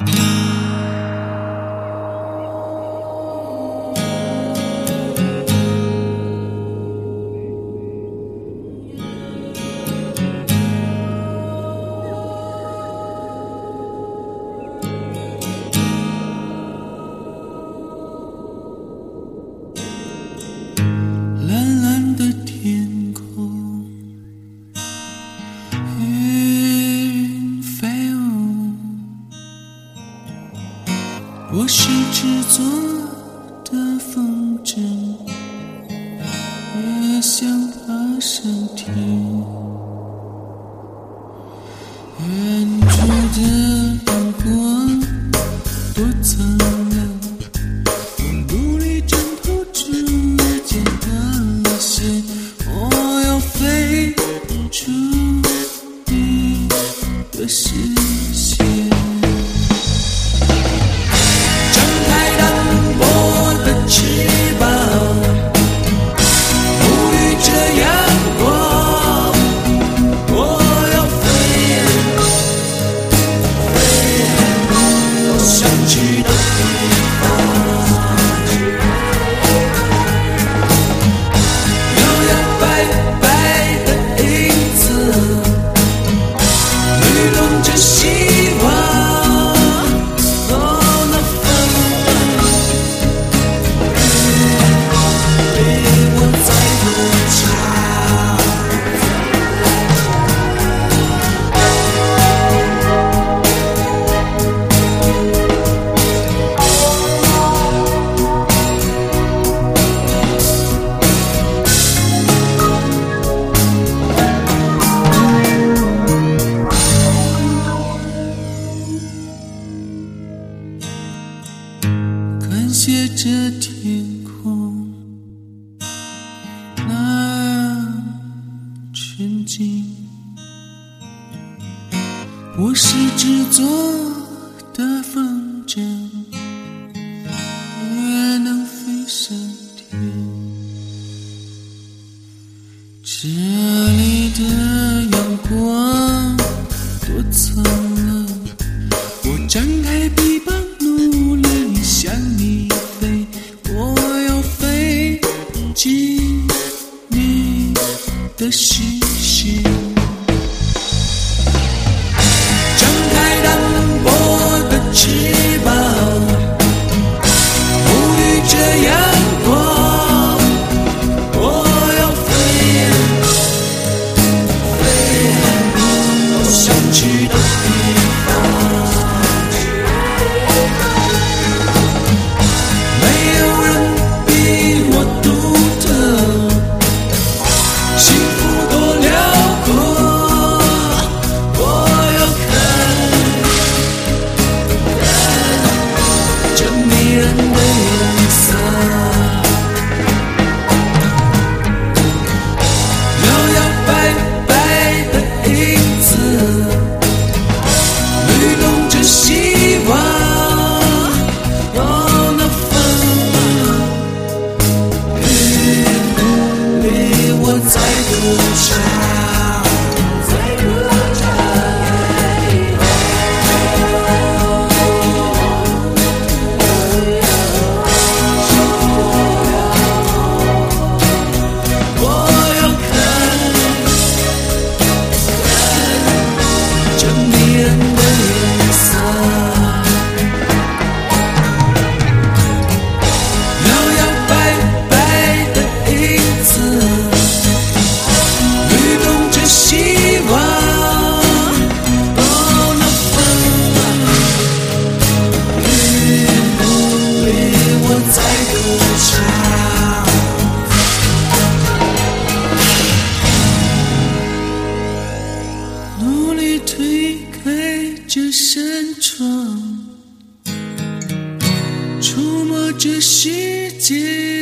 Mm-hmm. 我是纸做的风筝，越想爬上天，远处的灯光多灿烂。这天空那纯净，我是纸做的风筝，也能飞上天。这里的。这世界。